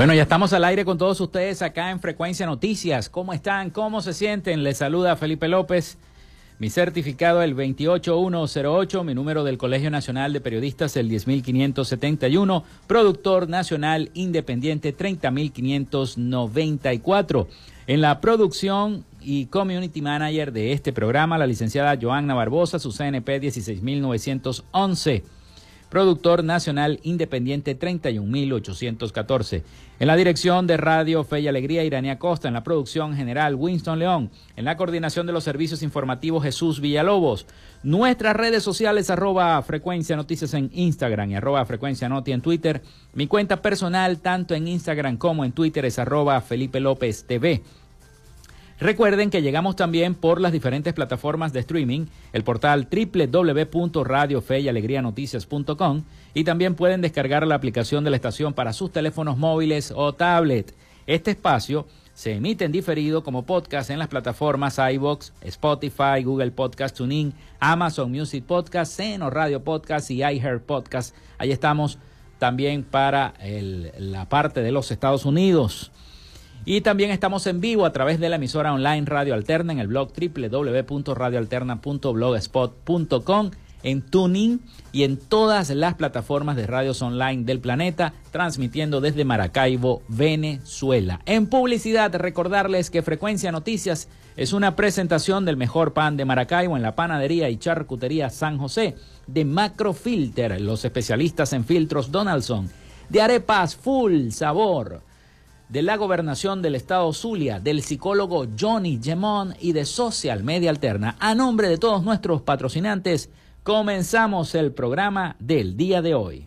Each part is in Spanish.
Bueno, ya estamos al aire con todos ustedes acá en Frecuencia Noticias. ¿Cómo están? ¿Cómo se sienten? Les saluda Felipe López. Mi certificado el 28108, mi número del Colegio Nacional de Periodistas el 10571, productor nacional independiente 30594. En la producción y community manager de este programa, la licenciada Joanna Barbosa, su CNP 16911 productor nacional independiente 31814. En la dirección de Radio Fe y Alegría, Irania Costa. En la producción general, Winston León. En la coordinación de los servicios informativos, Jesús Villalobos. Nuestras redes sociales, arroba frecuencia noticias en Instagram y arroba frecuencia noti en Twitter. Mi cuenta personal, tanto en Instagram como en Twitter, es arroba Felipe López TV. Recuerden que llegamos también por las diferentes plataformas de streaming, el portal www.radiofeyalegrianoticias.com y también pueden descargar la aplicación de la estación para sus teléfonos móviles o tablet. Este espacio se emite en diferido como podcast en las plataformas iBox, Spotify, Google Podcast Tuning, Amazon Music Podcast, Seno Radio Podcast y iHeart Podcast. Ahí estamos también para la parte de los Estados Unidos. Y también estamos en vivo a través de la emisora online Radio Alterna en el blog www.radioalterna.blogspot.com, en Tuning y en todas las plataformas de radios online del planeta, transmitiendo desde Maracaibo, Venezuela. En publicidad, recordarles que Frecuencia Noticias es una presentación del mejor pan de Maracaibo en la panadería y charcutería San José, de Macrofilter, los especialistas en filtros Donaldson, de arepas full sabor de la gobernación del estado Zulia, del psicólogo Johnny Gemón y de Social Media Alterna. A nombre de todos nuestros patrocinantes, comenzamos el programa del día de hoy.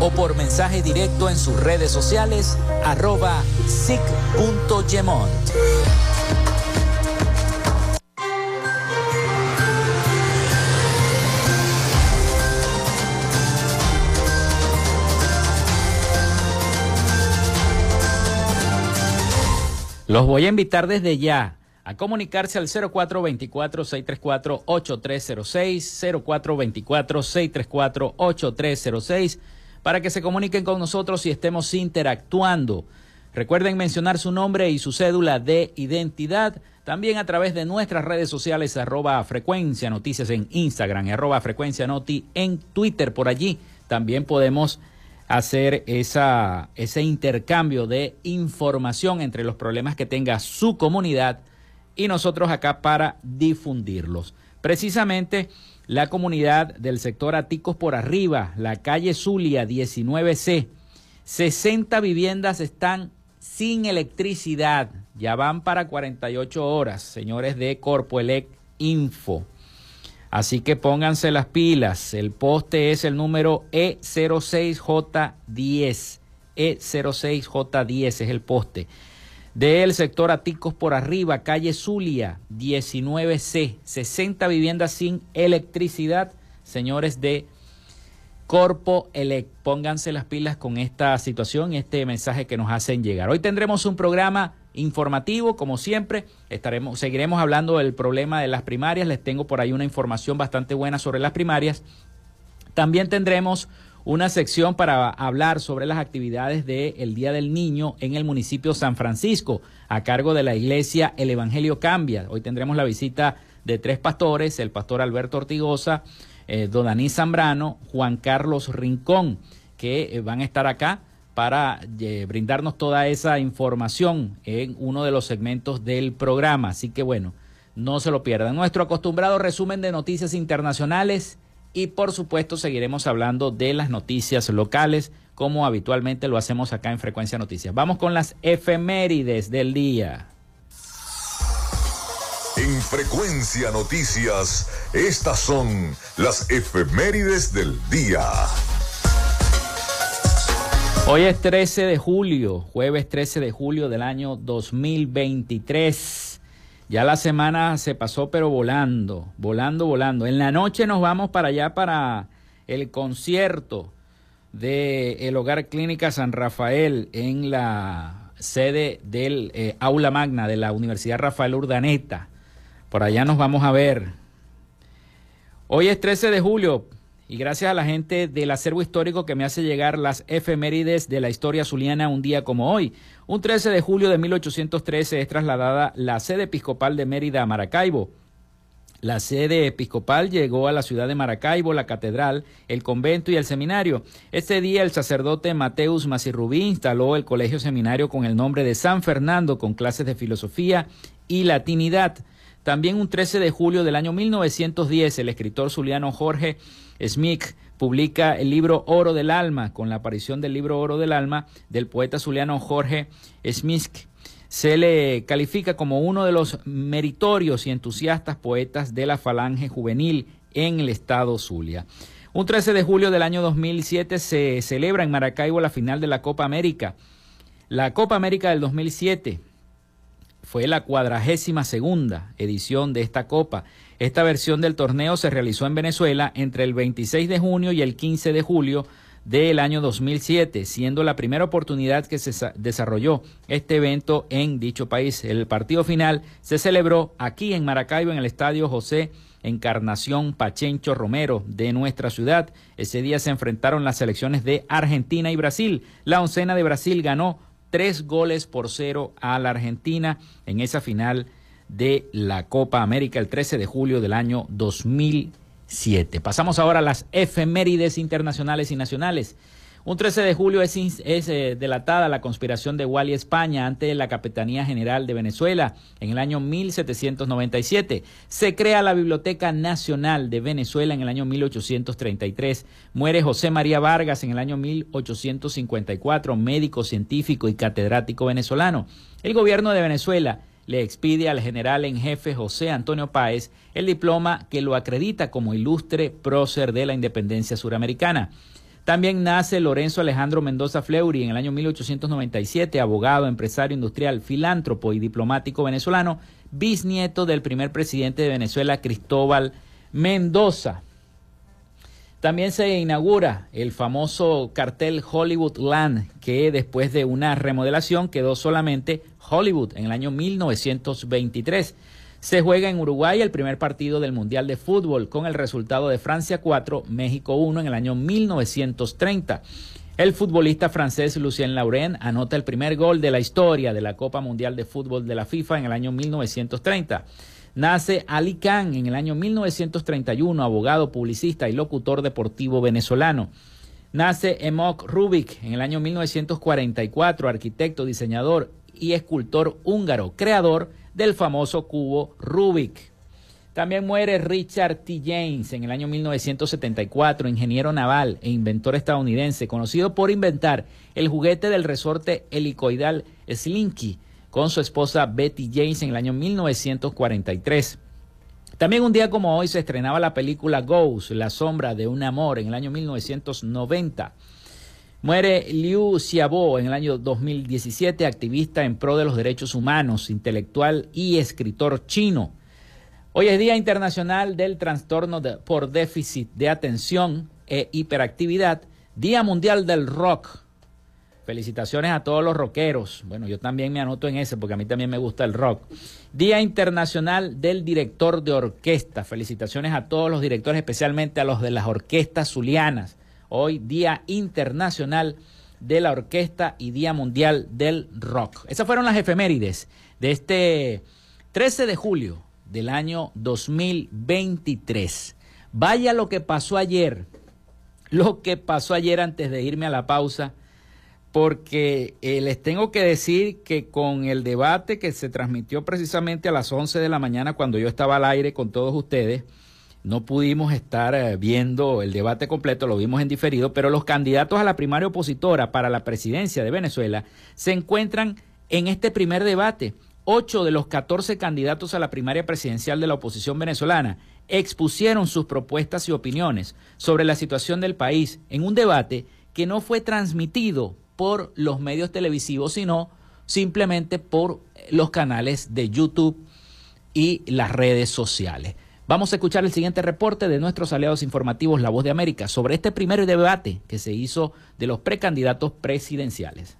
o por mensaje directo en sus redes sociales arroba sic.gemont. Los voy a invitar desde ya a comunicarse al 0424-634-8306, 0424-634-8306 para que se comuniquen con nosotros y estemos interactuando. Recuerden mencionar su nombre y su cédula de identidad. También a través de nuestras redes sociales, arroba frecuencia noticias en Instagram, arroba frecuencia noti en Twitter. Por allí también podemos hacer ese intercambio de información entre los problemas que tenga su comunidad y nosotros acá para difundirlos. Precisamente la comunidad del sector Aticos por arriba, la calle Zulia 19C. 60 viviendas están sin electricidad. Ya van para 48 horas, señores de Corpoelec Info. Así que pónganse las pilas. El poste es el número E06J10. E06J10 es el poste del sector Aticos por arriba, calle Zulia, 19C, 60 viviendas sin electricidad. Señores de Corpo Elec, pónganse las pilas con esta situación este mensaje que nos hacen llegar. Hoy tendremos un programa informativo, como siempre, estaremos, seguiremos hablando del problema de las primarias. Les tengo por ahí una información bastante buena sobre las primarias. También tendremos una sección para hablar sobre las actividades del Día del Niño en el municipio San Francisco, a cargo de la iglesia El Evangelio Cambia. Hoy tendremos la visita de tres pastores, el pastor Alberto Ortigosa, eh, Dodaní Zambrano, Juan Carlos Rincón, que eh, van a estar acá para eh, brindarnos toda esa información en uno de los segmentos del programa. Así que bueno, no se lo pierdan. Nuestro acostumbrado resumen de noticias internacionales y por supuesto seguiremos hablando de las noticias locales como habitualmente lo hacemos acá en Frecuencia Noticias. Vamos con las efemérides del día. En Frecuencia Noticias, estas son las efemérides del día. Hoy es 13 de julio, jueves 13 de julio del año 2023. Ya la semana se pasó pero volando, volando, volando. En la noche nos vamos para allá para el concierto de el Hogar Clínica San Rafael en la sede del eh, Aula Magna de la Universidad Rafael Urdaneta. Por allá nos vamos a ver. Hoy es 13 de julio, y gracias a la gente del acervo histórico que me hace llegar las efemérides de la historia zuliana un día como hoy. Un 13 de julio de 1813 es trasladada la sede episcopal de Mérida a Maracaibo. La sede episcopal llegó a la ciudad de Maracaibo, la catedral, el convento y el seminario. Este día el sacerdote Mateus Masirrubí instaló el colegio seminario con el nombre de San Fernando con clases de filosofía y latinidad. También un 13 de julio del año 1910 el escritor zuliano Jorge Smith publica el libro Oro del Alma, con la aparición del libro Oro del Alma del poeta zuliano Jorge Smith. Se le califica como uno de los meritorios y entusiastas poetas de la falange juvenil en el estado Zulia. Un 13 de julio del año 2007 se celebra en Maracaibo la final de la Copa América. La Copa América del 2007 fue la cuadragésima segunda edición de esta Copa. Esta versión del torneo se realizó en Venezuela entre el 26 de junio y el 15 de julio del año 2007, siendo la primera oportunidad que se desarrolló este evento en dicho país. El partido final se celebró aquí en Maracaibo, en el Estadio José Encarnación Pachencho Romero de nuestra ciudad. Ese día se enfrentaron las selecciones de Argentina y Brasil. La oncena de Brasil ganó tres goles por cero a la Argentina en esa final de la Copa América el 13 de julio del año 2007. Pasamos ahora a las efemérides internacionales y nacionales. Un 13 de julio es, eh, delatada la conspiración de Wally España ante la Capitanía General de Venezuela en el año 1797. Se crea la Biblioteca Nacional de Venezuela en el año 1833. Muere José María Vargas en el año 1854, médico, científico y catedrático venezolano. El gobierno de Venezuela le expide al general en jefe José Antonio Páez el diploma que lo acredita como ilustre prócer de la independencia suramericana. También nace Lorenzo Alejandro Mendoza Fleury en el año 1897, abogado, empresario industrial, filántropo y diplomático venezolano, bisnieto del primer presidente de Venezuela, Cristóbal Mendoza. También se inaugura el famoso cartel Hollywood Land, que después de una remodelación quedó solamente Hollywood en el año 1923. Se juega en Uruguay el primer partido del Mundial de Fútbol con el resultado de Francia 4, México 1 en el año 1930. El futbolista francés Lucien Lauren anota el primer gol de la historia de la Copa Mundial de Fútbol de la FIFA en el año 1930. Nace Ali Khan en el año 1931, abogado, publicista y locutor deportivo venezolano. Nace Emok Rubik en el año 1944, arquitecto, diseñador y escultor húngaro, creador del famoso cubo Rubik. También muere Richard T. James en el año 1974, ingeniero naval e inventor estadounidense, conocido por inventar el juguete del resorte helicoidal Slinky con su esposa Betty James en el año 1943. También un día como hoy se estrenaba la película Ghost, La sombra de un amor, en el año 1990. Muere Liu Xiaobo en el año 2017, activista en pro de los derechos humanos, intelectual y escritor chino. Hoy es Día Internacional del Trastorno por Déficit de Atención e Hiperactividad, Día Mundial del Rock. Felicitaciones a todos los rockeros. Bueno, yo también me anoto en ese porque a mí también me gusta el rock. Día Internacional del Director de Orquesta. Felicitaciones a todos los directores, especialmente a los de las orquestas zulianas hoy Día Internacional de la Orquesta y Día Mundial del Rock. Esas fueron las efemérides de este 13 de julio del año 2023. Vaya lo que pasó ayer, lo que pasó ayer antes de irme a la pausa, porque eh, les tengo que decir que con el debate que se transmitió precisamente a las 11 de la mañana cuando yo estaba al aire con todos ustedes, no pudimos estar eh, viendo el debate completo, lo vimos en diferido, pero los candidatos a la primaria opositora para la presidencia de Venezuela se encuentran en este primer debate. Ocho de los catorce candidatos a la primaria presidencial de la oposición venezolana expusieron sus propuestas y opiniones sobre la situación del país en un debate que no fue transmitido por los medios televisivos, sino simplemente por los canales de YouTube y las redes sociales. Vamos a escuchar el siguiente reporte de nuestros aliados informativos La Voz de América sobre este primer debate que se hizo de los precandidatos presidenciales.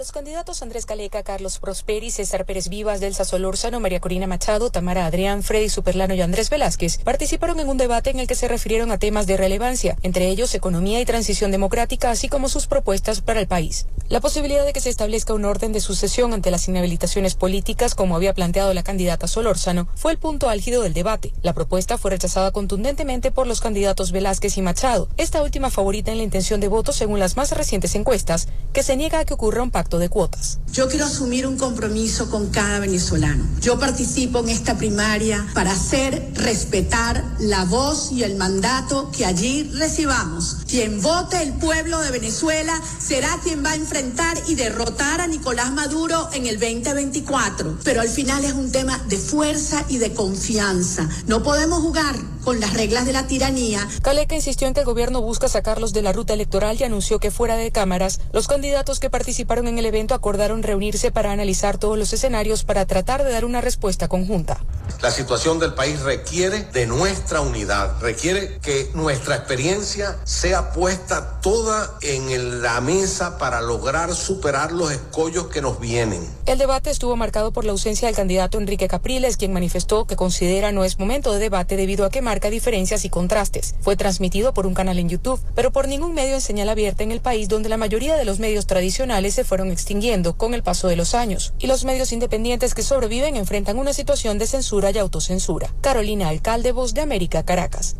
Los candidatos Andrés Caleca, Carlos Prosperi, César Pérez Vivas, Delsa Solórzano, María Corina Machado, Tamara Adrián, Freddy Superlano y Andrés Velázquez participaron en un debate en el que se refirieron a temas de relevancia, entre ellos economía y transición democrática, así como sus propuestas para el país. La posibilidad de que se establezca un orden de sucesión ante las inhabilitaciones políticas, como había planteado la candidata Solórzano, fue el punto álgido del debate. La propuesta fue rechazada contundentemente por los candidatos Velázquez y Machado, esta última favorita en la intención de voto según las más recientes encuestas, que se niega a que ocurra un pacto de cuotas. Yo quiero asumir un compromiso con cada venezolano. Yo participo en esta primaria para hacer respetar la voz y el mandato que allí recibamos. Quien vote el pueblo de Venezuela será quien va a enfrentar y derrotar a Nicolás Maduro en el 2024. Pero al final es un tema de fuerza y de confianza. No podemos jugar con las reglas de la tiranía. Caleca insistió en que el gobierno busca sacarlos de la ruta electoral y anunció que fuera de cámaras, los candidatos que participaron en el evento acordaron reunirse para analizar todos los escenarios para tratar de dar una respuesta conjunta. La situación del país requiere de nuestra unidad, requiere que nuestra experiencia sea puesta toda en la mesa para lograr superar los escollos que nos vienen. El debate estuvo marcado por la ausencia del candidato Enrique Capriles, quien manifestó que considera no es momento de debate debido a que marca diferencias y contrastes. Fue transmitido por un canal en YouTube, pero por ningún medio en señal abierta en el país donde la mayoría de los medios tradicionales se fueron extinguiendo con el paso de los años. Y los medios independientes que sobreviven enfrentan una situación de censura y autocensura. Carolina Alcalde, Voz de América, Caracas.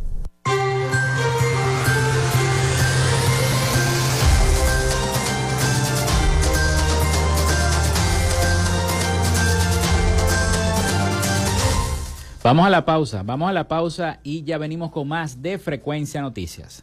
Vamos a la pausa, vamos a la pausa y ya venimos con más de Frecuencia Noticias.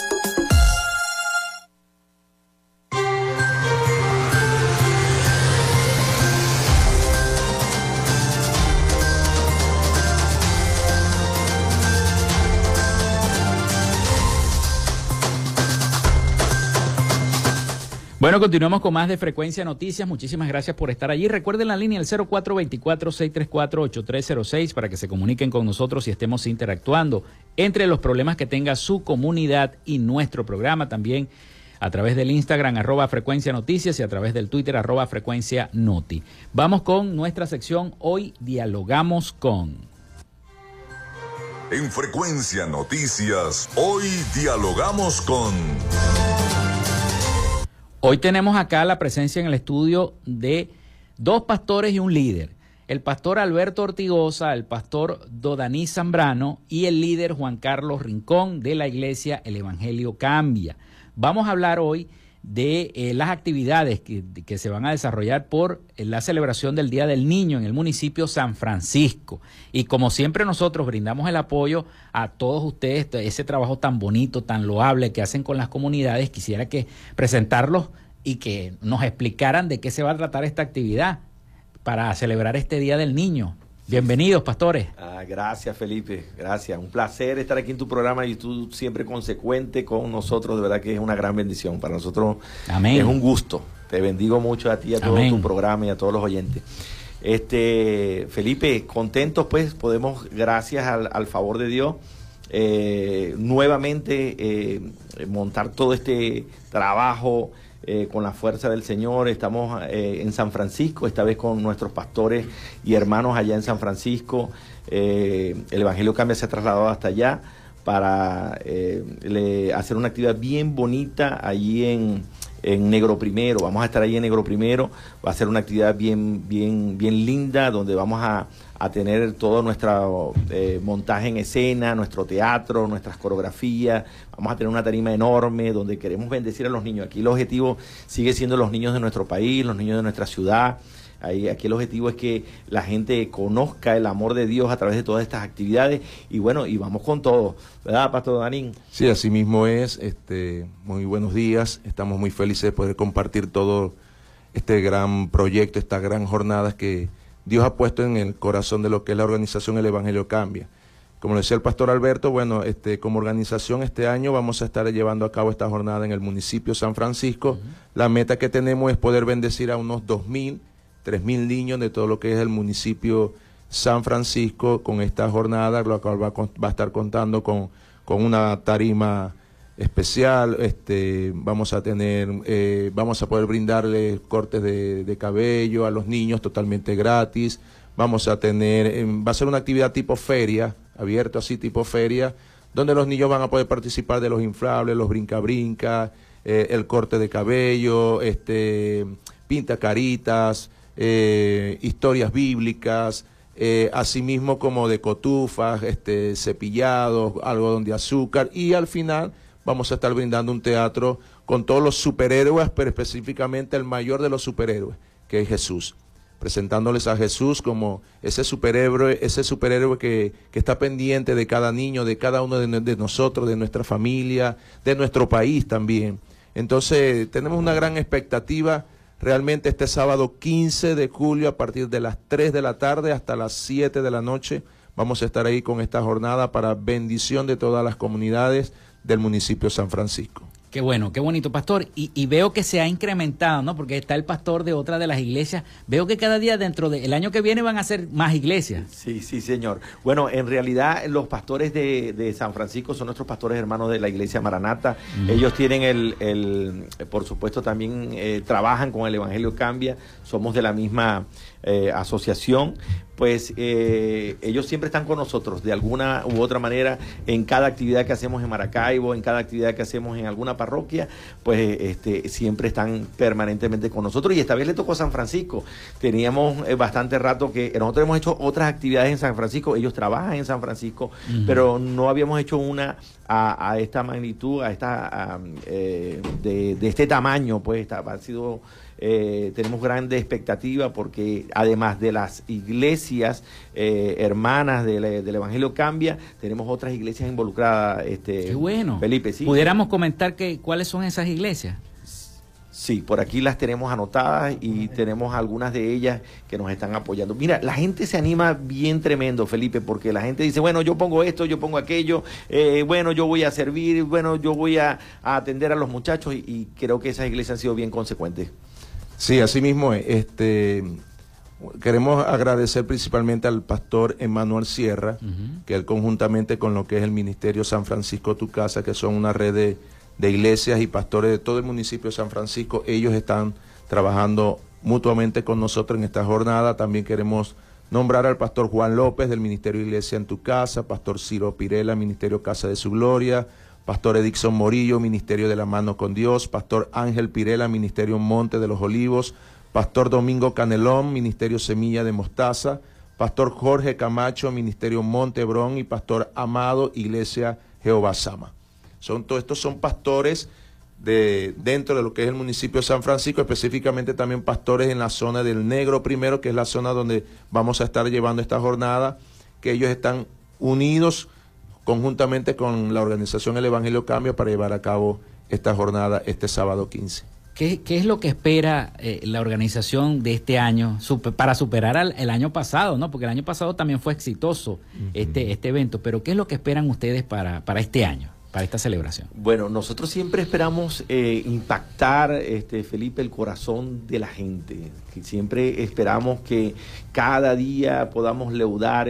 Bueno, continuamos con más de Frecuencia Noticias. Muchísimas gracias por estar allí. Recuerden la línea el 0424-634-8306 para que se comuniquen con nosotros y estemos interactuando entre los problemas que tenga su comunidad y nuestro programa también a través del Instagram arroba Frecuencia Noticias y a través del Twitter arroba Frecuencia Noti. Vamos con nuestra sección Hoy Dialogamos con. En Frecuencia Noticias, hoy dialogamos con... Hoy tenemos acá la presencia en el estudio de dos pastores y un líder. El pastor Alberto Ortigosa, el pastor Dodaní Zambrano y el líder Juan Carlos Rincón de la iglesia El Evangelio Cambia. Vamos a hablar hoy de eh, las actividades que, que, se van a desarrollar por eh, la celebración del Día del Niño en el municipio San Francisco. Y como siempre nosotros brindamos el apoyo a todos ustedes, ese trabajo tan bonito, tan loable que hacen con las comunidades, quisiera que presentarlos y que nos explicaran de qué se va a tratar esta actividad para celebrar este Día del Niño. Bienvenidos, pastores. Ah, gracias, Felipe. Gracias. Un placer estar aquí en tu programa y tú siempre consecuente con nosotros. De verdad que es una gran bendición. Para nosotros Amén. es un gusto. Te bendigo mucho a ti, a todo tu programa y a todos los oyentes. Este, Felipe, contentos pues, podemos, gracias al, favor de Dios, eh, nuevamente eh, montar todo este trabajo eh, con la fuerza del Señor. Estamos eh, en San Francisco, esta vez con nuestros pastores y hermanos allá en San Francisco. Eh, el Evangelio Cambia se ha trasladado hasta allá para eh, hacer una actividad bien bonita allí en, en Negro Primero. Vamos a estar ahí en Negro Primero. Va a ser una actividad bien, bien, bien linda donde vamos a, tener todo nuestro eh, montaje en escena, nuestro teatro, nuestras coreografías. Vamos a tener una tarima enorme donde queremos bendecir a los niños. Aquí el objetivo sigue siendo los niños de nuestro país, los niños de nuestra ciudad aquí el objetivo es que la gente conozca el amor de Dios a través de todas estas actividades y bueno, y vamos con todo, ¿verdad, Pastor Danín? Sí, así mismo es. Este, muy buenos días. Estamos muy felices de poder compartir todo este gran proyecto, estas gran jornadas que Dios ha puesto en el corazón de lo que es la organización El Evangelio Cambia. Como decía el pastor Alberto, bueno, este, como organización este año vamos a estar llevando a cabo esta jornada en el municipio San Francisco. La meta que tenemos es poder bendecir a unos 2.000 3.000 niños de todo lo que es el municipio San Francisco con esta jornada, lo cual va, a, estar contando con, con una tarima especial, este, vamos a tener, eh, vamos a poder brindarle cortes de, cabello a los niños totalmente gratis, vamos a tener, em, va a ser una actividad tipo feria, abierto así tipo feria, donde los niños van a poder participar de los inflables, los brinca-brinca, eh, el corte de cabello, este, pinta caritas, eh, historias bíblicas, asimismo como de cotufas, este, cepillados, algodón de azúcar y al final vamos a estar brindando un teatro con todos los superhéroes, pero específicamente el mayor de los superhéroes, que es Jesús presentándoles a Jesús como ese superhéroe, ese superhéroe que, que está pendiente de cada niño, de cada uno de, de, nosotros, de nuestra familia, de nuestro país también. Entonces tenemos una gran expectativa Realmente este sábado 15 de julio a partir de las 3 de la tarde hasta las 7 de la noche vamos a estar ahí con esta jornada para bendición de todas las comunidades del municipio de San Francisco. Qué bueno, qué bonito, pastor. Y, veo que se ha incrementado, ¿no? Porque está el pastor de otra de las iglesias. Veo que cada día dentro del año que viene van a ser más iglesias. Sí, sí, señor. Bueno, en realidad los pastores de, San Francisco son nuestros pastores hermanos de la iglesia Maranata. Ellos tienen el, el, por supuesto, también eh, trabajan con el Evangelio Cambia. Somos de la misma eh, asociación, pues eh, ellos siempre están con nosotros de alguna u otra manera en cada actividad que hacemos en Maracaibo, en cada actividad que hacemos en alguna parroquia, pues este, siempre están permanentemente con nosotros. Y esta vez le tocó a San Francisco. Teníamos eh, bastante rato que nosotros hemos hecho otras actividades en San Francisco, ellos trabajan en San Francisco, pero no habíamos hecho una a, esta magnitud, a esta de, de, este tamaño, pues ha sido eh, tenemos grandes expectativas porque además de las iglesias eh, hermanas del, Evangelio Cambia, tenemos otras iglesias involucradas. Este, Qué bueno. Felipe, sí. ¿Pudiéramos comentar que, cuáles son esas iglesias? Sí, por aquí las tenemos anotadas y tenemos algunas de ellas que nos están apoyando. Mira, la gente se anima bien tremendo, Felipe, porque la gente dice, bueno, yo pongo esto, yo pongo aquello, eh, bueno, yo voy a servir, bueno, yo voy a, atender a los muchachos y, y creo que esas iglesias han sido bien consecuentes. Sí, así mismo es. Este, queremos agradecer principalmente al pastor Emanuel Sierra, que él conjuntamente con lo que es el Ministerio San Francisco Tu Casa, que son una red de, de, iglesias y pastores de todo el municipio de San Francisco, ellos están trabajando mutuamente con nosotros en esta jornada. También queremos nombrar al pastor Juan López del Ministerio Iglesia en Tu Casa, pastor Ciro Pirela, Ministerio Casa de Su Gloria, Pastor Edixon Morillo, Ministerio de la Mano con Dios, Pastor Ángel Pirela, Ministerio Monte de los Olivos, Pastor Domingo Canelón, Ministerio Semilla de Mostaza, Pastor Jorge Camacho, Ministerio Montebrón y Pastor Amado, Iglesia Jehová Sama. Son, todos estos son pastores de, dentro de lo que es el municipio de San Francisco, específicamente también pastores en la zona del Negro primero, que es la zona donde vamos a estar llevando esta jornada, que ellos están unidos conjuntamente con la organización El Evangelio Cambio para llevar a cabo esta jornada este sábado 15. ¿Qué, es lo que espera eh, la organización de este año para superar el año pasado? ¿no? Porque el año pasado también fue exitoso este, este evento, pero ¿qué es lo que esperan ustedes para, para este año? para esta celebración? Bueno, nosotros siempre esperamos eh, impactar, este, Felipe, el corazón de la gente. siempre esperamos que cada día podamos leudar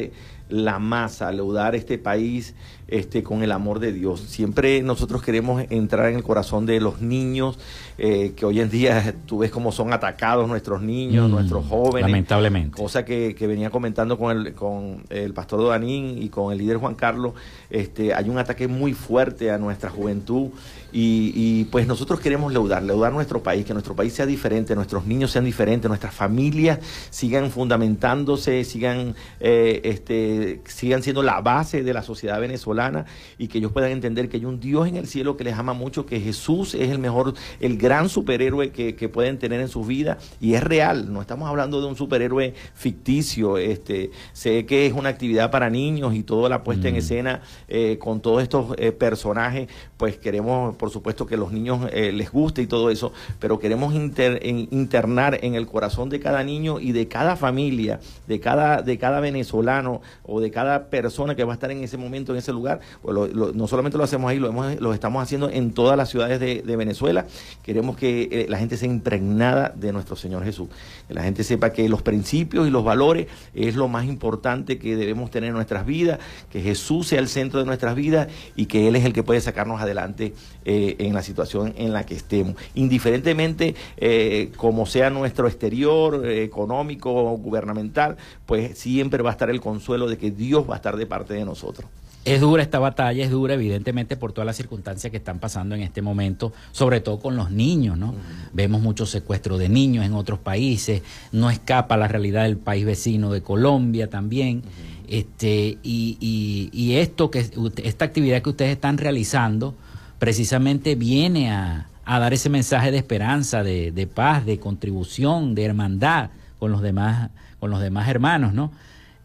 la masa, leudar este país este, con el amor de Dios. Siempre nosotros queremos entrar en el corazón de los niños, eh, que hoy en día tú ves cómo son atacados nuestros niños, mm, nuestros jóvenes. Lamentablemente. Cosa que, que, venía comentando con el, con el pastor Danín y con el líder Juan Carlos. Este, hay un ataque muy fuerte a nuestra juventud y, pues nosotros queremos leudar, leudar nuestro país, que nuestro país sea diferente, nuestros niños sean diferentes, nuestras familias sigan fundamentándose, sigan, eh, este, sigan siendo la base de la sociedad venezolana y que ellos puedan entender que hay un Dios en el cielo que les ama mucho, que Jesús es el mejor, el gran superhéroe que, pueden tener en su vida y es real, no estamos hablando de un superhéroe ficticio, este, sé que es una actividad para niños y toda la puesta en mm. escena eh, con todos estos eh, personajes, pues queremos por supuesto que los niños eh, les guste y todo eso, pero queremos internar en el corazón de cada niño y de cada familia, de cada, de cada venezolano o de cada persona que va a estar en ese momento, en ese lugar. Pues no solamente lo hacemos ahí, lo, hemos, lo estamos haciendo en todas las ciudades de, Venezuela. Queremos que eh, la gente sea impregnada de nuestro Señor Jesús, que la gente sepa que los principios y los valores es lo más importante que debemos tener en nuestras vidas, que Jesús sea el centro de nuestras vidas y que Él es el que puede sacarnos adelante eh, en la situación en la que estemos. Indiferentemente eh, como sea nuestro exterior, eh, económico, gubernamental, pues siempre va a estar el consuelo de que Dios va a estar de parte de nosotros. Es dura esta batalla, es dura evidentemente por todas las circunstancias que están pasando en este momento, sobre todo con los niños, ¿no? Vemos muchos secuestros de niños en otros países, no escapa la realidad del país vecino de Colombia también. Este, y, y, y, esto que esta actividad que ustedes están realizando, precisamente viene a, dar ese mensaje de esperanza, de, paz, de contribución, de hermandad con los demás, con los demás hermanos, ¿no?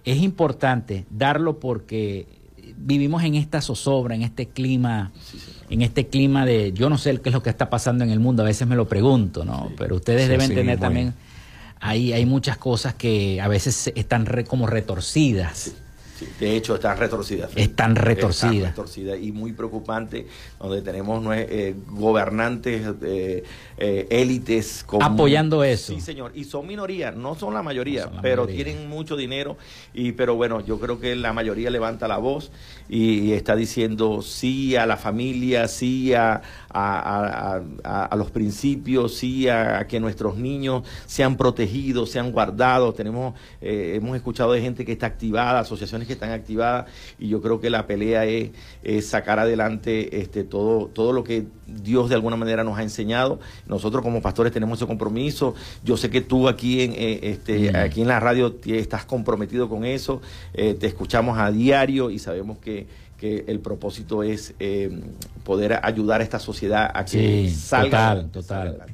Es importante darlo porque vivimos en esta zozobra, en este clima, en este clima de, yo no sé qué es lo que está pasando en el mundo, a veces me lo pregunto, ¿no? Pero ustedes deben tener también, hay, hay muchas cosas que a veces están como retorcidas de hecho, están retorcidas. Están retorcidas. retorcidas y muy preocupante, donde tenemos eh, gobernantes, eh, eh, élites. Apoyando eso. Sí, señor. Y son minorías, no son la mayoría, pero tienen mucho dinero. y Pero bueno, yo creo que la mayoría levanta la voz y, está diciendo sí a la familia, sí a, a, los principios, sí a, que nuestros niños sean protegidos, sean guardados. Tenemos, hemos escuchado de gente que está activada, asociaciones que están activadas y yo creo que la pelea es, sacar adelante este, todo, todo lo que Dios de alguna manera nos ha enseñado. Nosotros como pastores tenemos ese compromiso. Yo sé que tú aquí en, eh, este, mm. aquí en la radio estás comprometido con eso. Eh, te escuchamos a diario y sabemos que, que el propósito es eh, poder ayudar a esta sociedad a que salga. Total, total,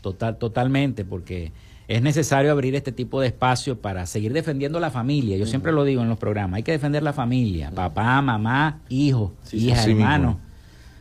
total, totalmente, porque es necesario abrir este tipo de espacio para seguir defendiendo la familia. Yo siempre lo digo en los programas, hay que defender la familia, papá, mamá, hijo, hija, hermano.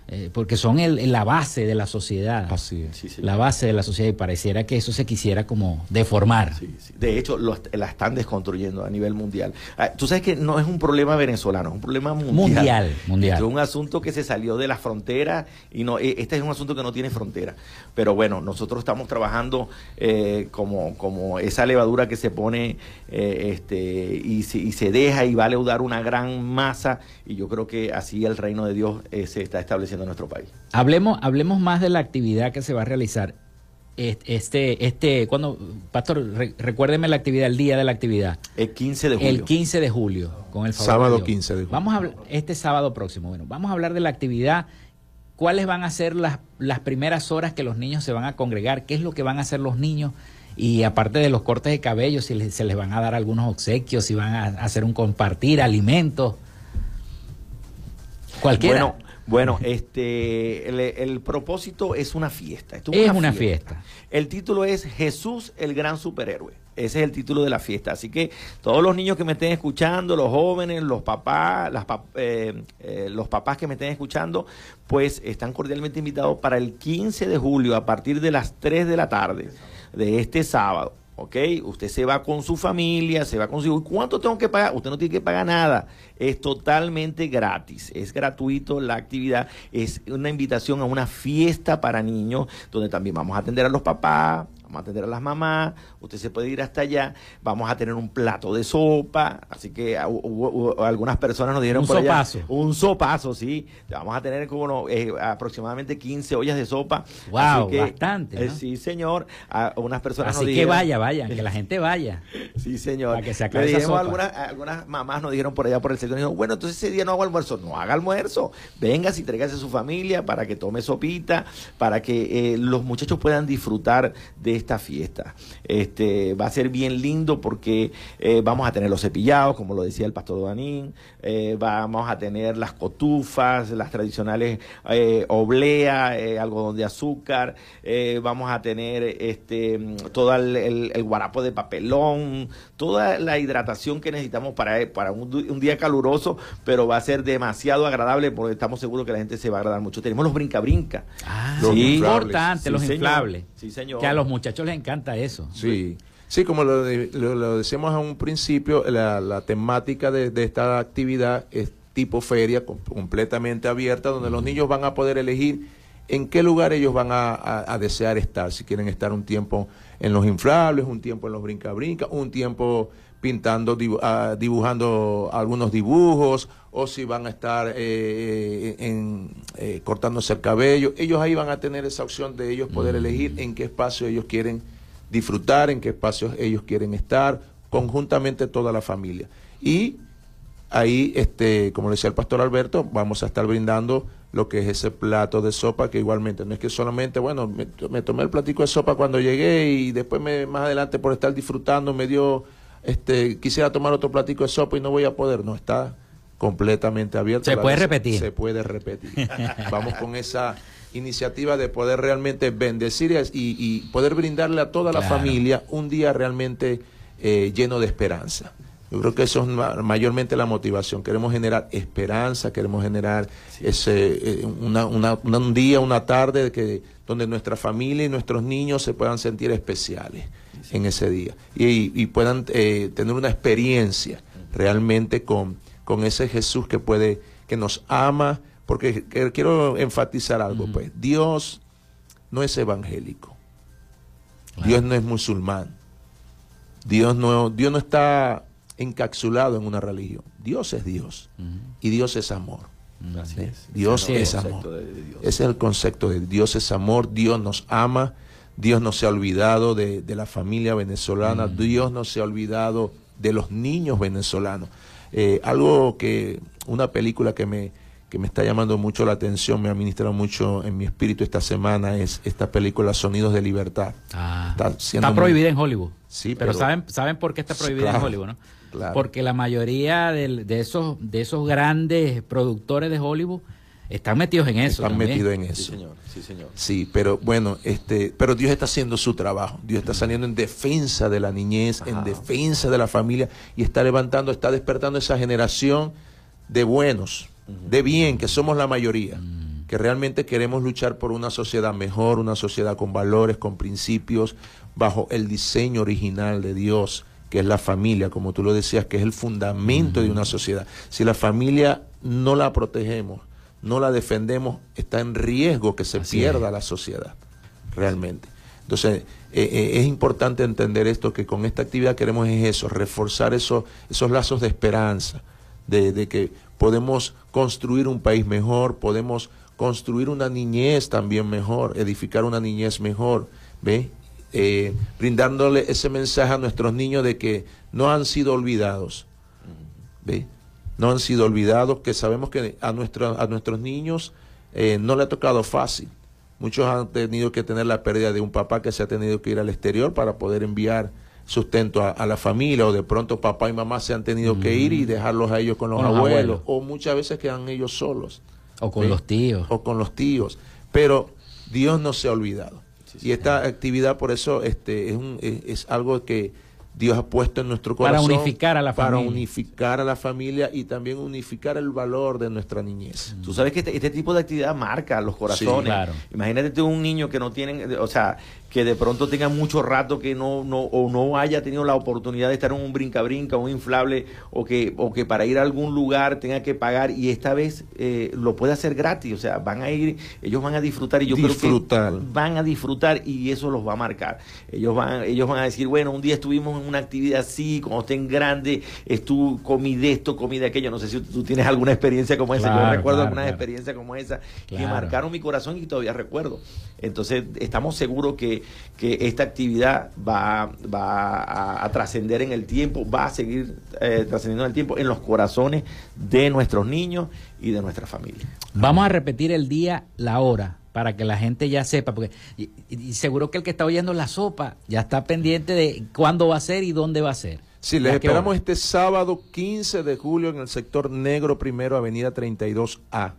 Eh, porque son el, la base de la sociedad. Así es. La base de la sociedad y pareciera que eso se quisiera como deformar. De hecho, la están desconstruyendo a nivel mundial. Ah, tú sabes que no es un problema venezolano, es un problema mundial. Mundial, mundial. Es un asunto que se salió de la frontera y no, e, este es un asunto que no tiene frontera. Pero bueno, nosotros estamos trabajando eh, como, como esa levadura que se pone eh, este, y, se, y se deja y va a leudar una gran masa y yo creo que así el reino de Dios se está estableciendo en nuestro país. Hablemos, hablemos más de la actividad que se va a realizar. Este, este, cuando, Pastor, recuérdeme la actividad, el día de la actividad. El 15 de julio. El 15 de julio, con el Sábado 15 de julio. Vamos a hablar, este sábado próximo, bueno, vamos a hablar de la actividad. ¿Cuáles van a ser las, las primeras horas que los niños se van a congregar? ¿Qué es lo que van a hacer los niños? Y aparte de los cortes de cabello, si se les van a dar algunos obsequios, si van a hacer un compartir alimentos. Cualquiera. Bueno, este, el, propósito es una fiesta. es una, fiesta. El título es Jesús el gran superhéroe. Ese es el título de la fiesta. Así que todos los niños que me estén escuchando, los jóvenes, los papás, las, eh, eh, los papás que me estén escuchando, pues están cordialmente invitados para el 15 de julio a partir de las 3 de la tarde de este sábado ¿ok? Usted se va con su familia, se va con su ¿Cuánto tengo que pagar? Usted no tiene que pagar nada. Es totalmente gratis. Es gratuito la actividad. Es una invitación a una fiesta para niños donde también vamos a atender a los papás, vamos a atender a las mamás, usted se puede ir hasta allá, vamos a tener un plato de sopa, así que algunas personas nos dieron un sopazo. un sopazo, sí, vamos a tener como eh, aproximadamente 15 ollas de sopa. Wow, bastante. Eh, sí, señor, a, unas personas así que vaya, vaya, que la gente vaya. sí, señor. Para que se acabe esa sopa. Algunas, algunas mamás nos dijeron por allá por el sector, bueno, entonces ese día no hago almuerzo, no haga almuerzo, venga y tráigase a su familia para que tome sopita, para que eh, los muchachos puedan disfrutar de esta fiesta. Este, va a ser bien lindo porque eh, vamos a tener los cepillados, como lo decía el pastor Danín, eh, vamos a tener las cotufas, las tradicionales eh, oblea, algodón de azúcar, vamos a tener este, todo el, guarapo de papelón, toda la hidratación que necesitamos para, para un, día caluroso, pero va a ser demasiado agradable porque estamos seguros que la gente se va a agradar mucho. Tenemos los brinca-brinca. Ah, sí, importante, los inflables. Sí, señor. Que a los muchachos les encanta eso. Sí. Sí, como lo, lo, decíamos a un principio, la, temática de, esta actividad es tipo feria, completamente abierta, donde los niños van a poder elegir en qué lugar ellos van a, desear estar, si quieren estar un tiempo en los inflables, un tiempo en los brinca-brinca, un tiempo pintando, ah, dibujando algunos dibujos, o si van a estar eh, en, eh, cortándose el cabello. Ellos ahí van a tener esa opción de ellos poder mm. elegir en qué espacio ellos quieren disfrutar, en qué espacios ellos quieren estar, conjuntamente toda la familia. Y ahí, este, como decía el pastor Alberto, vamos a estar brindando lo que es ese plato de sopa, que igualmente no es que solamente, bueno, me, tomé el platico de sopa cuando llegué y después me, más adelante por estar disfrutando me dio, este, quisiera tomar otro platico de sopa y no voy a poder, no, está completamente abierto. Se puede repetir. Se puede repetir. Vamos con esa iniciativa de poder realmente bendecir y, poder brindarle a toda la familia un día realmente eh, lleno de esperanza. Yo creo que eso es mayormente la motivación. Queremos generar esperanza, queremos generar ese, eh, un día, una tarde que, donde nuestra familia y nuestros niños se puedan sentir especiales en ese día y, puedan eh, tener una experiencia realmente con, con ese Jesús que puede, que nos ama, porque quiero enfatizar algo, pues. Dios no es evangélico. Dios no es musulmán. Dios no, Dios no está encapsulado en una religión. Dios es Dios. Y Dios es amor. Dios es, amor. Ese es el concepto de Dios es amor. Dios nos ama. Dios no se ha olvidado de, la familia venezolana. Dios no se ha olvidado de los niños venezolanos. Eh, algo que, una película que me, que me está llamando mucho la atención, me ha ministrado mucho en mi espíritu esta semana, es esta película Sonidos de Libertad. Ah, está, prohibida en Hollywood. Sí, pero, saben, saben por qué está prohibida en Hollywood, ¿no? Porque la mayoría de, esos, de esos grandes productores de Hollywood están metidos en eso. Están metidos en eso. Sí, señor. Sí, señor. Sí, pero bueno, este, pero Dios está haciendo su trabajo. Dios está saliendo en defensa de la niñez, en defensa de la familia y está levantando, está despertando esa generación de buenos, de bien, que somos la mayoría, mm. que realmente queremos luchar por una sociedad mejor, una sociedad con valores, con principios, bajo el diseño original de Dios, que es la familia, como tú lo decías, que es el fundamento de una sociedad. Si la familia no la protegemos, no la defendemos, está en riesgo que se pierda la sociedad, realmente. Entonces, eh, eh, es importante entender esto, que con esta actividad queremos es eso, reforzar esos lazos de esperanza, de, que podemos construir un país mejor, podemos construir una niñez también mejor, edificar una niñez mejor, ¿ve? Eh, brindándole ese mensaje a nuestros niños de que no han sido olvidados, ¿ve? No han sido olvidados, que sabemos que a, nuestro, a nuestros niños eh, no le ha tocado fácil. Muchos han tenido que tener la pérdida de un papá que se ha tenido que ir al exterior para poder enviar sustento a, la familia o de pronto papá y mamá se han tenido que ir y mm. dejarlos a ellos con los, abuelos, o muchas veces quedan ellos solos. O con los tíos. O con los tíos. Pero Dios no se ha olvidado. y esta actividad por eso este, es, un, es algo que Dios ha puesto en nuestro corazón. Para unificar a la familia. Para unificar a la familia y también unificar el valor de nuestra niñez. Tú sabes que este, este tipo de actividad marca los corazones. Imagínate tú un niño que no tiene, o sea, que de pronto tenga mucho rato que no, no, o no haya tenido la oportunidad de estar en un brinca-brinca, un inflable, o que, o que para ir a algún lugar tenga que pagar y esta vez eh, lo puede hacer gratis. O sea, van a ir, ellos van a disfrutar y yo creo que van a disfrutar y eso los va a marcar. Ellos van, ellos van a decir, bueno, un día estuvimos en una actividad así, cuando estén grande, estuve, comí de esto, comí de aquello. No sé si tú tienes alguna experiencia como esa. yo recuerdo alguna experiencia como esa que marcaron mi corazón y todavía recuerdo. Entonces, estamos seguros que, que esta actividad va, va a, trascender en el tiempo, va a seguir eh, trascendiendo en el tiempo en los corazones de nuestros niños y de nuestra familia. Vamos a repetir el día, la hora, para que la gente ya sepa, porque y seguro que el que está oyendo la sopa ya está pendiente de cuándo va a ser y dónde va a ser. Sí, les esperamos este sábado 15 de julio en el sector negro primero, avenida 32A.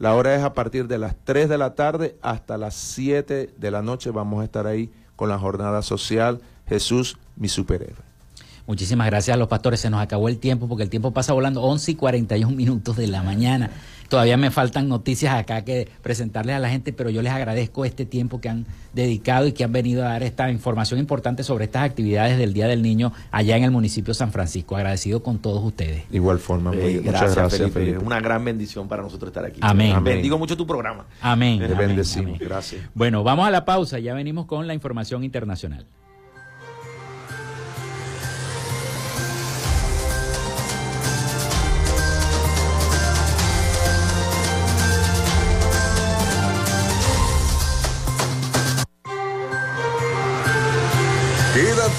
La hora es a partir de las 3 de la tarde hasta las 7 de la noche. Vamos a estar ahí con la jornada social Jesús, mi superhéroe. Muchísimas gracias a los pastores. Se nos acabó el tiempo porque el tiempo pasa volando 11 y 41 minutos de la mañana. Todavía me faltan noticias acá que presentarles a la gente, pero yo les agradezco este tiempo que han dedicado y que han venido a dar esta información importante sobre estas actividades del Día del Niño allá en el municipio de San Francisco. Agradecido con todos ustedes. Igual forma, eh, muchas gracias, Felipe. Una gran bendición para nosotros estar aquí. Amén. Bendigo mucho tu programa. Amén. Te bendecimos. Gracias. Bueno, vamos a la pausa. Ya venimos con la información internacional.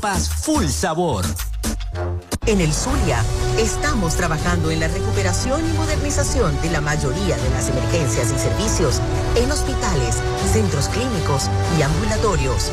full sabor. En el Zulia, estamos trabajando en la recuperación y modernización de la mayoría de las emergencias y servicios en hospitales, centros clínicos y ambulatorios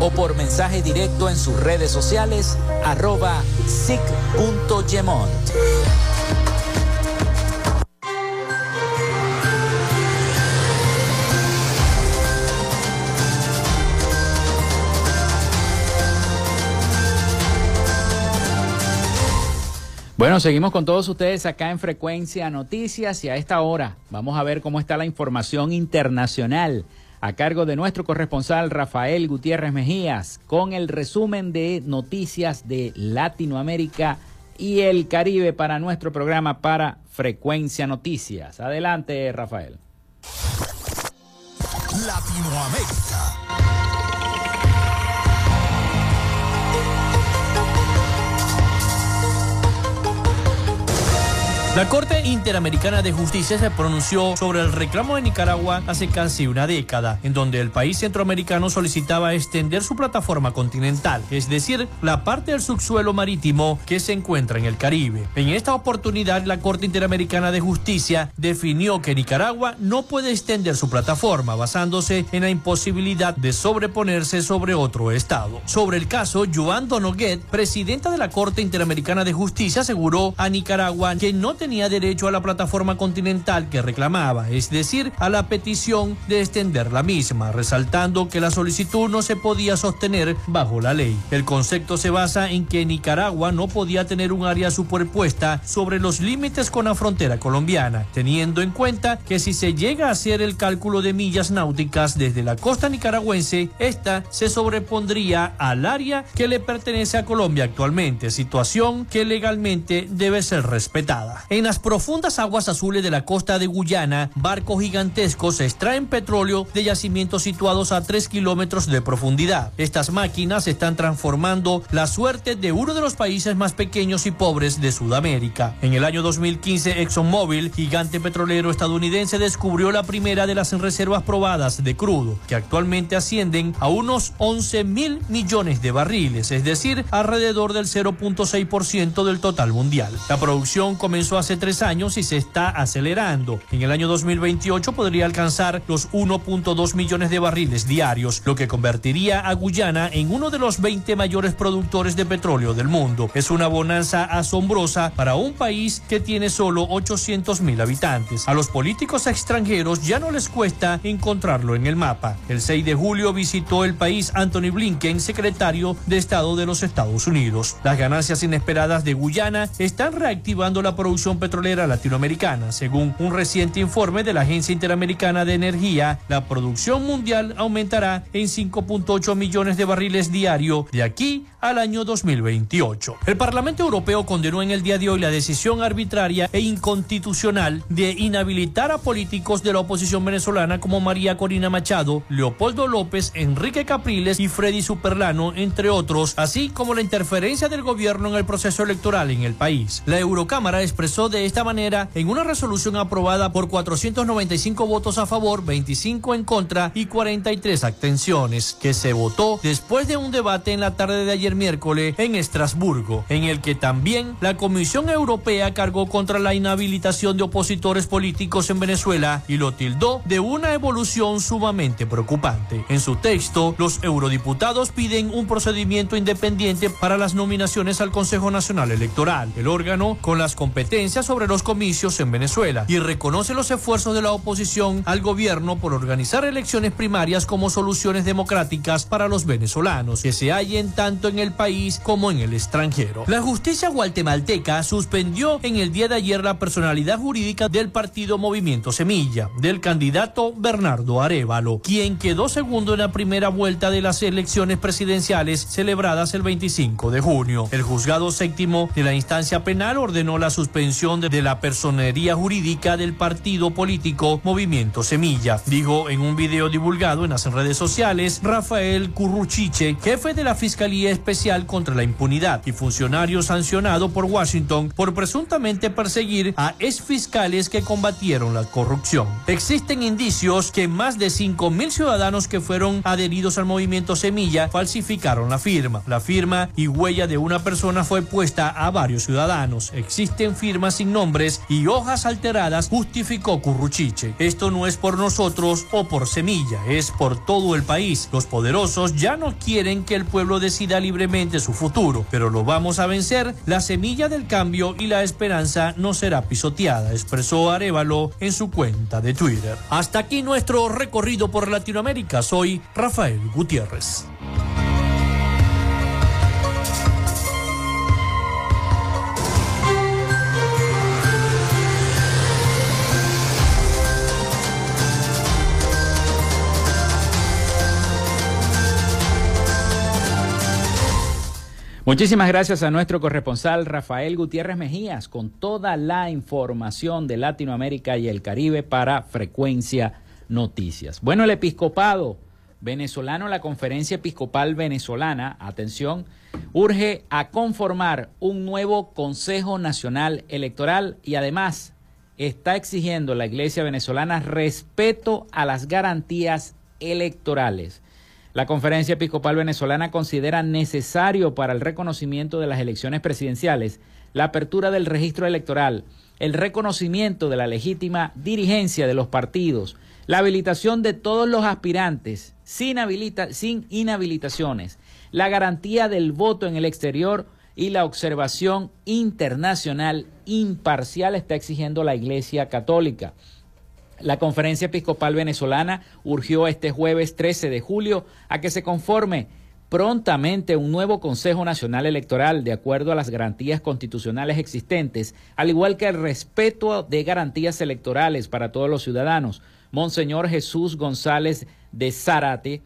o por mensaje directo en sus redes sociales arroba sic.gemont. Bueno, seguimos con todos ustedes acá en Frecuencia Noticias y a esta hora vamos a ver cómo está la información internacional a cargo de nuestro corresponsal Rafael Gutiérrez Mejías, con el resumen de noticias de Latinoamérica y el Caribe para nuestro programa para Frecuencia Noticias. Adelante, Rafael. Latinoamérica. La Corte Interamericana de Justicia se pronunció sobre el reclamo de Nicaragua hace casi una década, en donde el país centroamericano solicitaba extender su plataforma continental, es decir, la parte del subsuelo marítimo que se encuentra en el Caribe. En esta oportunidad, la Corte Interamericana de Justicia definió que Nicaragua no puede extender su plataforma basándose en la imposibilidad de sobreponerse sobre otro Estado. Sobre el caso, Joan Donoguet, presidenta de la Corte Interamericana de Justicia, aseguró a Nicaragua que no tenía derecho a la plataforma continental que reclamaba, es decir, a la petición de extender la misma, resaltando que la solicitud no se podía sostener bajo la ley. El concepto se basa en que Nicaragua no podía tener un área superpuesta sobre los límites con la frontera colombiana, teniendo en cuenta que si se llega a hacer el cálculo de millas náuticas desde la costa nicaragüense, esta se sobrepondría al área que le pertenece a Colombia actualmente, situación que legalmente debe ser respetada. En las profundas aguas azules de la costa de Guyana, barcos gigantescos extraen petróleo de yacimientos situados a 3 kilómetros de profundidad. Estas máquinas están transformando la suerte de uno de los países más pequeños y pobres de Sudamérica. En el año 2015, ExxonMobil, gigante petrolero estadounidense, descubrió la primera de las reservas probadas de crudo, que actualmente ascienden a unos 11 mil millones de barriles, es decir, alrededor del 0.6% del total mundial. La producción comenzó hace tres años y se está acelerando. En el año 2028 podría alcanzar los 1.2 millones de barriles diarios, lo que convertiría a Guyana en uno de los 20 mayores productores de petróleo del mundo. Es una bonanza asombrosa para un país que tiene solo 800 mil habitantes. A los políticos extranjeros ya no les cuesta encontrarlo en el mapa. El 6 de julio visitó el país Anthony Blinken, secretario de Estado de los Estados Unidos. Las ganancias inesperadas de Guyana están reactivando la producción petrolera latinoamericana. Según un reciente informe de la Agencia Interamericana de Energía, la producción mundial aumentará en 5.8 millones de barriles diario de aquí al año 2028. El Parlamento Europeo condenó en el día de hoy la decisión arbitraria e inconstitucional de inhabilitar a políticos de la oposición venezolana como María Corina Machado, Leopoldo López, Enrique Capriles y Freddy Superlano, entre otros, así como la interferencia del gobierno en el proceso electoral en el país. La Eurocámara expresó de esta manera en una resolución aprobada por 495 votos a favor, 25 en contra y 43 abstenciones, que se votó después de un debate en la tarde de ayer miércoles en Estrasburgo, en el que también la Comisión Europea cargó contra la inhabilitación de opositores políticos en Venezuela y lo tildó de una evolución sumamente preocupante. En su texto, los eurodiputados piden un procedimiento independiente para las nominaciones al Consejo Nacional Electoral, el órgano con las competencias sobre los comicios en Venezuela, y reconoce los esfuerzos de la oposición al gobierno por organizar elecciones primarias como soluciones democráticas para los venezolanos, que se hallen tanto en el país como en el extranjero. La justicia guatemalteca suspendió en el día de ayer la personalidad jurídica del partido Movimiento Semilla, del candidato Bernardo Arevalo, quien quedó segundo en la primera vuelta de las elecciones presidenciales celebradas el 25 de junio. El juzgado séptimo de la instancia penal ordenó la suspensión de la personería jurídica del partido político Movimiento Semilla, dijo en un video divulgado en las redes sociales Rafael Curruchiche, jefe de la Fiscalía Especial contra la Impunidad y funcionario sancionado por Washington por presuntamente perseguir a exfiscales que combatieron la corrupción. Existen indicios que más de 5 mil ciudadanos que fueron adheridos al movimiento Semilla falsificaron la firma. La firma y huella de una persona fue puesta a varios ciudadanos. Existen firmas sin nombres y hojas alteradas, justificó Curruchiche. Esto no es por nosotros o por Semilla, es por todo el país. Los poderosos ya no quieren que el pueblo decida su futuro, pero lo vamos a vencer. La semilla del cambio y la esperanza no será pisoteada, expresó Arevalo en su cuenta de Twitter. Hasta aquí nuestro recorrido por Latinoamérica. Soy Rafael Gutiérrez. Muchísimas gracias a nuestro corresponsal Rafael Gutiérrez Mejías con toda la información de Latinoamérica y el Caribe para Frecuencia Noticias. Bueno, el episcopado venezolano, la conferencia episcopal venezolana, atención, urge a conformar un nuevo Consejo Nacional Electoral y además está exigiendo la Iglesia venezolana respeto a las garantías electorales. La Conferencia Episcopal Venezolana considera necesario para el reconocimiento de las elecciones presidenciales la apertura del registro electoral, el reconocimiento de la legítima dirigencia de los partidos, la habilitación de todos los aspirantes sin, sin inhabilitaciones, la garantía del voto en el exterior y la observación internacional imparcial está exigiendo la Iglesia Católica. La Conferencia Episcopal Venezolana urgió este jueves 13 de julio a que se conforme prontamente un nuevo Consejo Nacional Electoral de acuerdo a las garantías constitucionales existentes, al igual que el respeto de garantías electorales para todos los ciudadanos. Monseñor Jesús González de Zárate,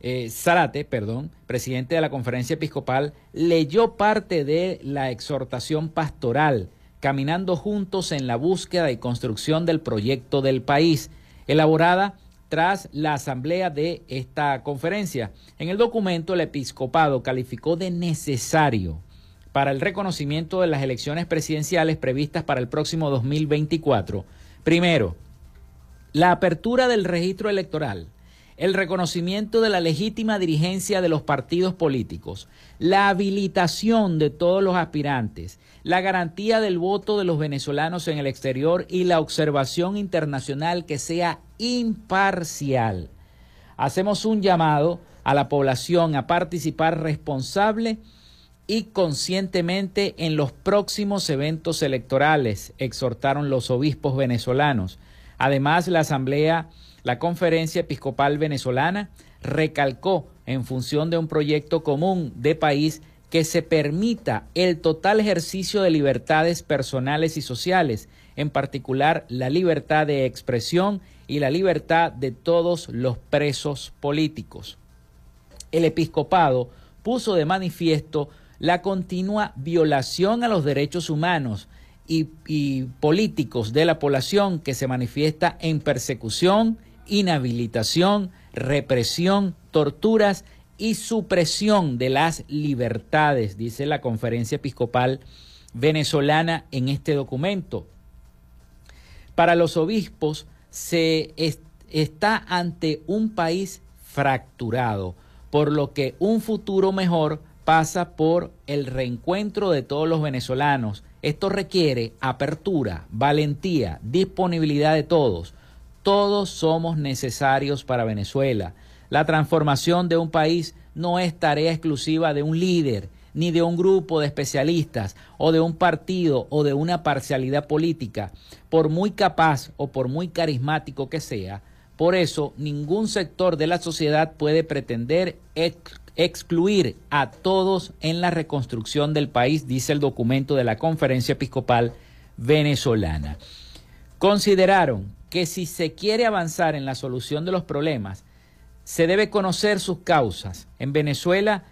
eh, perdón, presidente de la Conferencia Episcopal, leyó parte de la exhortación pastoral caminando juntos en la búsqueda y construcción del proyecto del país, elaborada tras la asamblea de esta conferencia. En el documento el episcopado calificó de necesario para el reconocimiento de las elecciones presidenciales previstas para el próximo 2024. Primero, la apertura del registro electoral el reconocimiento de la legítima dirigencia de los partidos políticos, la habilitación de todos los aspirantes, la garantía del voto de los venezolanos en el exterior y la observación internacional que sea imparcial. Hacemos un llamado a la población a participar responsable y conscientemente en los próximos eventos electorales, exhortaron los obispos venezolanos. Además, la Asamblea la Conferencia Episcopal Venezolana recalcó en función de un proyecto común de país que se permita el total ejercicio de libertades personales y sociales, en particular la libertad de expresión y la libertad de todos los presos políticos. El episcopado puso de manifiesto la continua violación a los derechos humanos y, políticos de la población que se manifiesta en persecución, inhabilitación, represión, torturas y supresión de las libertades, dice la Conferencia Episcopal venezolana en este documento. Para los obispos se está ante un país fracturado, por lo que un futuro mejor pasa por el reencuentro de todos los venezolanos. Esto requiere apertura, valentía, disponibilidad de todos. Todos somos necesarios para Venezuela. La transformación de un país no es tarea exclusiva de un líder, ni de un grupo de especialistas, o de un partido, o de una parcialidad política, por muy capaz o por muy carismático que sea. Por eso, ningún sector de la sociedad puede pretender excluir a todos en la reconstrucción del país, dice el documento de la Conferencia Episcopal Venezolana. Consideraron que si se quiere avanzar en la solución de los problemas, se debe conocer sus causas. En Venezuela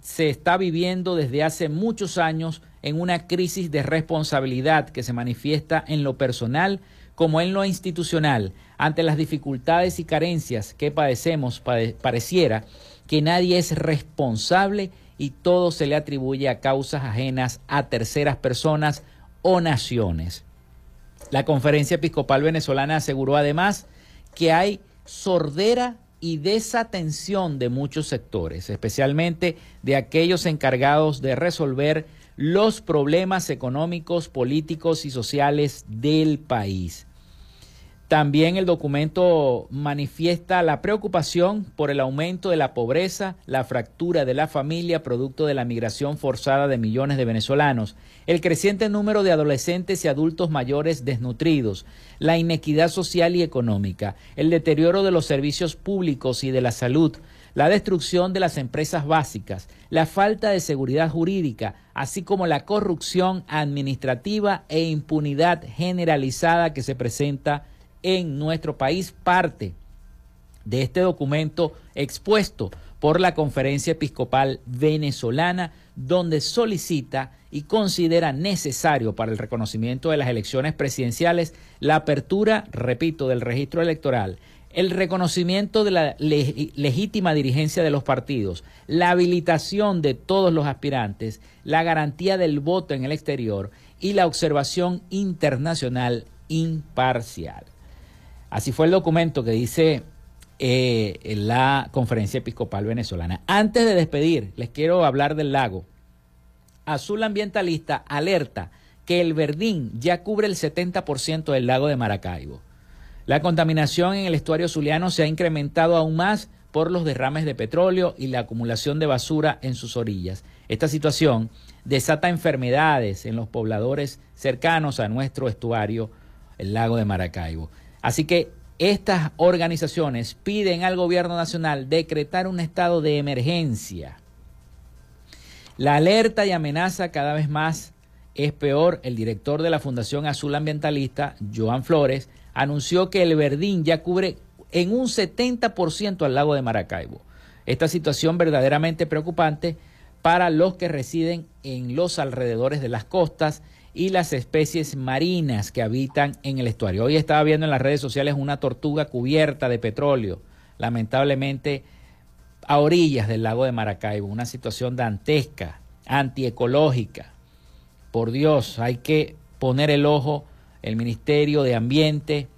se está viviendo desde hace muchos años en una crisis de responsabilidad que se manifiesta en lo personal como en lo institucional. Ante las dificultades y carencias que padecemos, pareciera que nadie es responsable y todo se le atribuye a causas ajenas a terceras personas o naciones. La Conferencia Episcopal Venezolana aseguró además que hay sordera y desatención de muchos sectores, especialmente de aquellos encargados de resolver los problemas económicos, políticos y sociales del país. También el documento manifiesta la preocupación por el aumento de la pobreza, la fractura de la familia producto de la migración forzada de millones de venezolanos, el creciente número de adolescentes y adultos mayores desnutridos, la inequidad social y económica, el deterioro de los servicios públicos y de la salud, la destrucción de las empresas básicas, la falta de seguridad jurídica, así como la corrupción administrativa e impunidad generalizada que se presenta en nuestro país, parte de este documento expuesto por la Conferencia Episcopal Venezolana, donde solicita y considera necesario para el reconocimiento de las elecciones presidenciales la apertura, repito, del registro electoral, el reconocimiento de la legítima dirigencia de los partidos, la habilitación de todos los aspirantes, la garantía del voto en el exterior y la observación internacional imparcial. Así fue el documento que dice eh, la Conferencia Episcopal Venezolana. Antes de despedir, les quiero hablar del lago. Azul Ambientalista alerta que el verdín ya cubre el 70% del lago de Maracaibo. La contaminación en el estuario zuliano se ha incrementado aún más por los derrames de petróleo y la acumulación de basura en sus orillas. Esta situación desata enfermedades en los pobladores cercanos a nuestro estuario, el lago de Maracaibo. Así que estas organizaciones piden al gobierno nacional decretar un estado de emergencia. La alerta y amenaza cada vez más es peor. El director de la Fundación Azul Ambientalista, Joan Flores, anunció que el Verdín ya cubre en un 70% al lago de Maracaibo. Esta situación verdaderamente preocupante para los que residen en los alrededores de las costas y las especies marinas que habitan en el estuario. Hoy estaba viendo en las redes sociales una tortuga cubierta de petróleo, lamentablemente a orillas del lago de Maracaibo, una situación dantesca, antiecológica. Por Dios, hay que poner el ojo, el Ministerio de Ambiente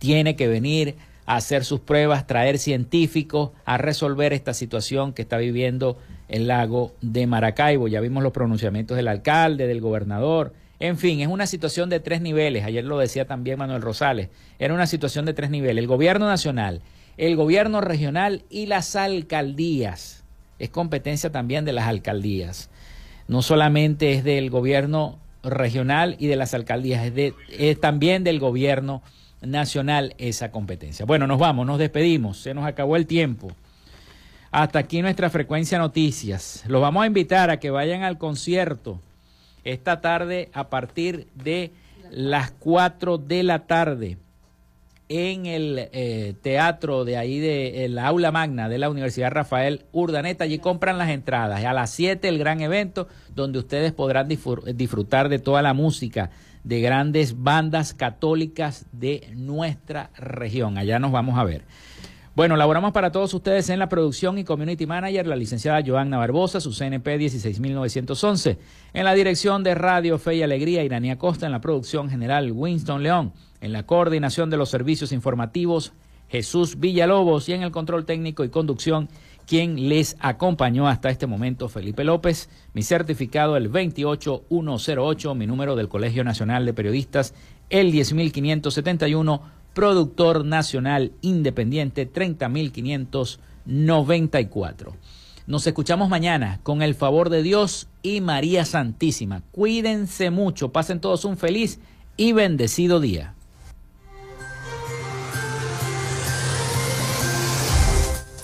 tiene que venir hacer sus pruebas, traer científicos a resolver esta situación que está viviendo el lago de Maracaibo. Ya vimos los pronunciamientos del alcalde, del gobernador. En fin, es una situación de tres niveles. Ayer lo decía también Manuel Rosales. Era una situación de tres niveles. El gobierno nacional, el gobierno regional y las alcaldías. Es competencia también de las alcaldías. No solamente es del gobierno regional y de las alcaldías, es, de, es también del gobierno nacional esa competencia. Bueno, nos vamos, nos despedimos. Se nos acabó el tiempo. Hasta aquí nuestra frecuencia noticias. Los vamos a invitar a que vayan al concierto esta tarde a partir de las 4 de la tarde en el eh, teatro de ahí de la aula magna de la Universidad Rafael Urdaneta. Allí compran las entradas. A las 7 el gran evento donde ustedes podrán disfrutar de toda la música de grandes bandas católicas de nuestra región. Allá nos vamos a ver. Bueno, laboramos para todos ustedes en la producción y community manager, la licenciada Joanna Barbosa, su CNP 16911. En la dirección de Radio Fe y Alegría, Iranía Costa. En la producción general, Winston León. En la coordinación de los servicios informativos, Jesús Villalobos. Y en el control técnico y conducción, quien les acompañó hasta este momento, Felipe López. Mi certificado, el 28108, mi número del Colegio Nacional de Periodistas, el 10571, productor nacional independiente, 30594. Nos escuchamos mañana con el favor de Dios y María Santísima. Cuídense mucho, pasen todos un feliz y bendecido día.